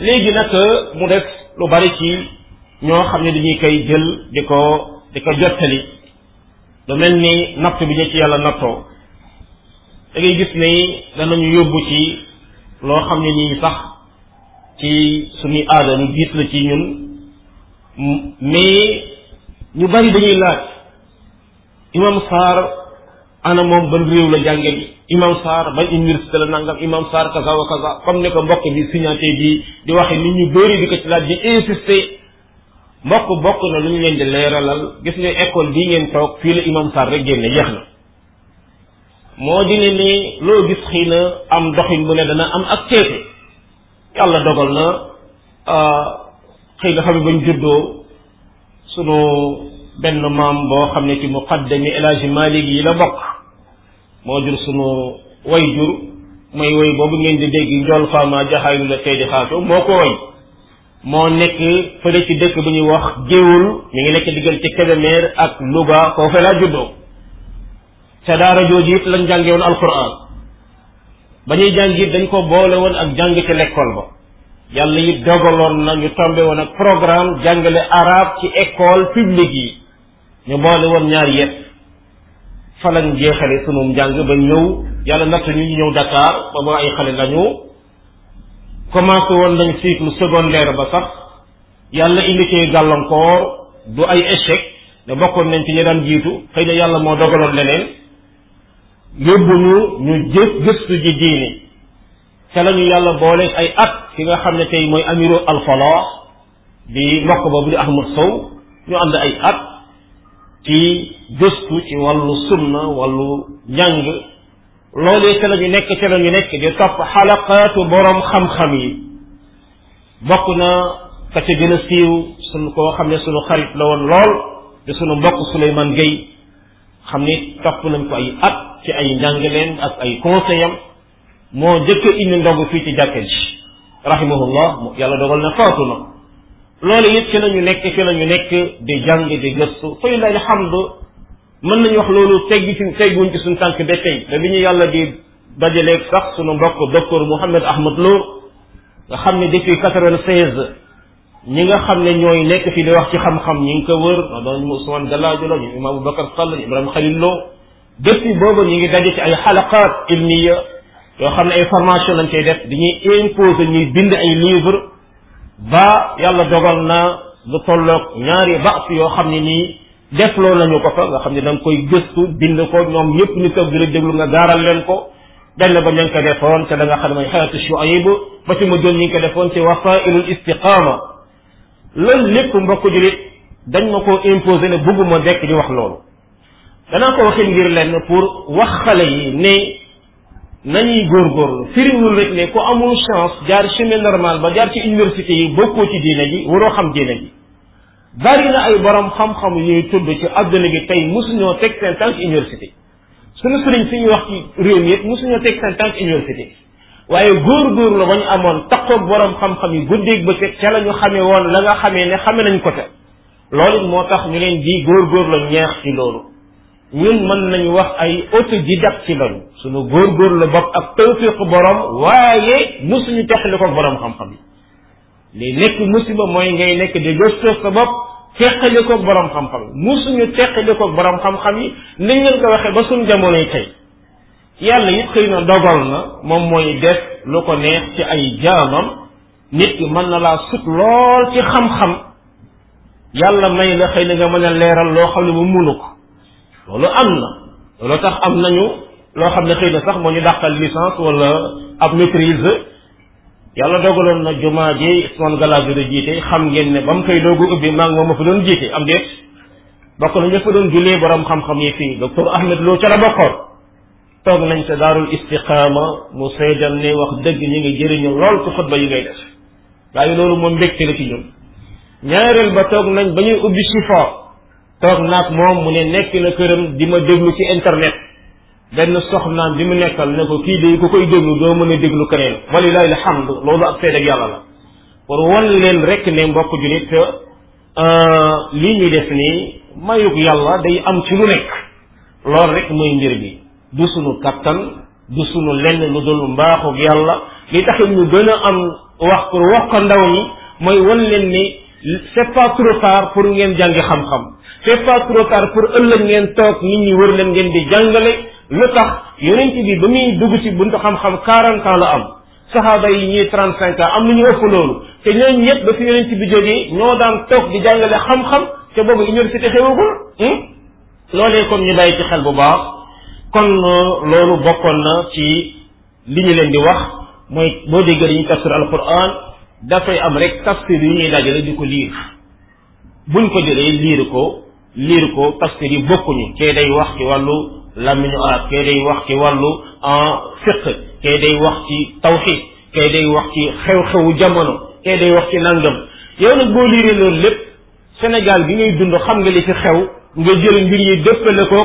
léegi nag mu def lu bari ci ñoo xam ne dañuy koy jël di ko di ko jottali lu mel ni natt bi ñu ci yàlla nattoo da ngay gis ne danañu yóbbu ci loo xam ne nii sax ci suñuy aada lu jiit la ci ñun mais ñu bari dañuy laaj imam Sarr ana moom ban réew la jànge bi imam Sarr ban université la nangam imam Sarr kaza wa kaza comme ni ko mbokk bi signaté bi di waxe nit ñu bëri di ko ci laaj di insister mbokk bokk na lu ñu leen di leeralal gis nga école bii ngeen toog fii la imam Sarr rek génne jeex na moo di ne ni loo gis xëy na am doxin bu ne dana am ak teete yàlla dogal na xëy nga xam ne bañ juddoo sunu benn maam boo xam ne ci muqaddami El Hadji Malick yi la bokk moo jur sunu way jur mooy way boobu ngeen di dégg njool faama jaxaayu la tey di xaatoo moo ko way moo nekk fële ci dëkk bu ñuy wax géewul mi ngi nekk diggante Kébémer ak Louga koo fa laa juddoo ca daara jooju it lañ jàngee woon alquran ba ñuy jàng it dañ ko boole woon ak jàng ci l'école ba yàlla it dogaloon na ñu tombé woon ak programme jàngale arabe ci école publique yi ñu boole woon ñaar yëpp fa lañ jeexale sunu njàng ba ñëw yàlla natt ñu ñu ñëw Dakar ba ba ay xale lañu commencé woon nañ cycle secondaire ba sax yàlla indi cee gàllankoor du ay échec ne bokkoon nañ ci ñi daan jiitu xëy na yàlla moo dogaloon leneen yóbbu ñu ñu jëf gëstu ji diini ca la ñu yàlla booleeg ay at ki nga xam ne tey mooy amiru alfala di mbokk boobu di ahmad sow ñu ànd ay at ci gëstu ci wàllu sunna wàllu njàng loolee ca la ñu nekk ca la ñu nekk di topp xalaqaatu borom xam-xam yi bokk na ka ca gën a siiw sunu koo xam ne sunu xarit la woon lool di sunu mbokk Souleymane Gueye xam ni topp nañ ko ay at ci ay njàngaleem ak ay conseil am moo njëkk a indi ndogu fii ci jàkka ji rahimahullah yàlla dogal na faatu na loolu it ci la ñu nekk ci la ñu nekk di jàng di gëstu fay la alhamdu mën nañu wax loolu teggi ci tegguñ ci suñu tànk ba tey te bi ñu yàlla di dajaleeg sax suñu mbokk docteur Mouhamed Ahmad Lo nga xam ne depuis quatre-vingt-seize ñi nga xam ne ñooy nekk fii di wax ci xam-xam ñi ngi ko wër ma doon ñu Ousmane Galadio la ñu Imam Boubacar Sall ñu Ibrahima Khalil Lo depuis boobu ñu ngi daje ci ay xalaqaat ilmiya yoo xam ne ay formation lañ koy def dañuy imposer ñuy bind ay livre ba yàlla dogal na lu tolloog ñaari baas yoo xam ne nii def loo nañu ko fa nga xam ne da nga koy gëstu bind ko ñoom ñëpp ñu toog di la déglu nga gaaral leen ko benn ba ñu ngi ko defoon te da nga xam ne mooy xayatu shuayb ba ci mujjoon ñu ngi ko defoon ci wasailul istiqaama loolu lépp mbokk julit dañ ma koo imposé ne bëgguma dekk di wax loolu danaa ko waxee ngir lenn pour wax xale yi ne nañuy góorgóorlu firiwul rek ne ku amul chance jaar chemin normal ba jaar ci université yi bokkoo ci diine ji waroo xam diine ji bari na ay borom xam-xam yuy tudd ci àdduna bi tey mosuñoo teg seen tànk université suñu sëriñ fi ñu wax ci réew mi yëpp mosuñoo teg seen tànk université waaye góor-góor la ba ñu amoon takkoog borom xam-xam yi guddeeg bëccëg ca la ñu xamee woon la nga xamee ne xame nañ ko ca loolu it moo tax ñu leen di góor-góor la ñeex ci loolu ñun mën nañu wax ay autodidacte ci lañu suñu góor-góor la bopp ak tawfiq borom waaye mosuñu teqali ko borom xam-xam yi li nekk musiba mooy ngay nekk di gëstu sa bopp teqali ko borom xam-xam yi musuñu teqali ko borom xam-xam yi niñ leen ko waxee ba suñ jamonoy tey yàlla it xëy na dogal na moom mooy def lu ko neex ci ay jaamam nit ki mën na laa sut lool ci xam-xam yàlla may la xëy na nga mën a leeral loo xam ne ba munu ko loolu am na loolu tax am nañu loo xam ne xëy na sax moo ñu dàqal licence wala ab maîtrise yàlla dogaloon na jumaa ji Ousmane Galadio di jiite xam ngeen ne ba mu koy doogu ubbi maa ngi moom ma fa doon jiite am déet bokk na ñëpp doon jullee borom xam-xam yi fii docteur Ahmed Lo ca la bokkoon toog nañ sa daarul istiqaama mu seedal ne wax dëgg ñi ngi jëriñu lool ci xutba yi ngay def waaye loolu moom mbégte la ci ñun ñaareel ba toog nañ ba ñuy ubbi sifa toog naag moom mu ne nekk na këram di ma déglu ci internet benn soxnaam bi mu nekkal ne ko kii de ku koy déglu doo mën a déglu keneen walilahi alhamd loolu ak seede ak yàlla la pour won leen rek ne mbokk julit lii ñuy def nii mayug yàlla day am ci lu nekk loolu rek mooy mbir bi du sunu kattan du sunu lenn lu dul mbaaxug yàlla li tax ñu gën a am wax pour wax ko ndaw ñi mooy won leen ni c'est pas trop tard pour ngeen jàngi xam-xam c'est pas trop tard pour ëllëg ngeen toog nit ñi wër leen ngeen di jàngale lu tax yonent bi ba muy dugg ci buntu xam-xam 40 ans la am saxaaba yi ñuy 35 ans am na ñu ëpp loolu te ñooñu ñëpp ba fi yonent bi jógee ñoo daan toog di jàngale xam-xam te boobu université xewagul loolee kon ñu bàyyi ci xel bu baax kon loolu bokkoon na ci li ñu leen di wax mooy boo déggee dañuy tafsir alquran dafay am rek tafsir yu ñuy dajale di ko liir buñ ko jëlee liir ko liir ko tafsir yi bokkuñu kee day wax ci wàllu làmmiñu arab kee day wax ci wàllu en fiq kee day wax ci tawxid kee day wax ci xew-xewu jamono kee day wax ci nangam yow nag boo liiree loolu lépp Sénégal bi ngay dund xam nga li fi xew nga jël mbir yi dëppale ko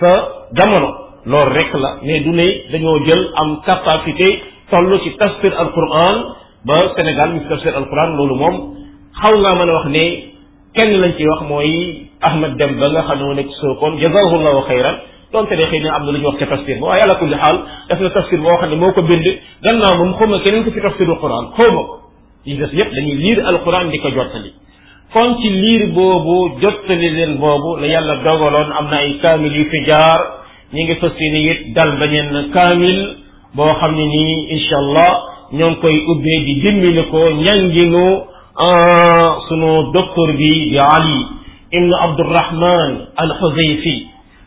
sa jamono loolu rek la mais du ne dañoo jël am capacité toll ci tafsir alquran ba Sénégal ñu fi tafsir alquran loolu moom xaw ngaa mën a wax ne kenn lañ ci wax mooy Ahmed Dem ba nga xam ne moo nekk Sokone jazahullahu xayran donte de xëy na am na lu ñu wax ca tafsir ba waaye ala kulli xaal def na tafsir boo xam ne moo ko bind gannaaw moom xaw ma keneen ko fi tafsirul quran xaw ma ko yi des yépp dañuy liir alquran di ko jottali kon ci liir boobu jottali leen boobu la yàlla dogaloon am na ay kaamil yu fi jaar ñi ngi fas yéene it dal beneen kaamil boo xam ne nii incha allah ñoo ngi koy ubbee di dimbali ko ñanginu sunu docteur bi di Ali ibn Abdurrahman al Xuzayfi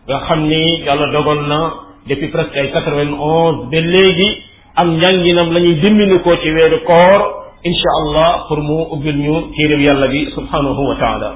nga xam ni yàlla dogal na depuis presque ay quatre-vingt-onze ba léegi am njànginam la ñuy dimbali ko ci weeru koor incha allah pour mu ubbil ñu téeréb yàlla bi subhanahu wa taala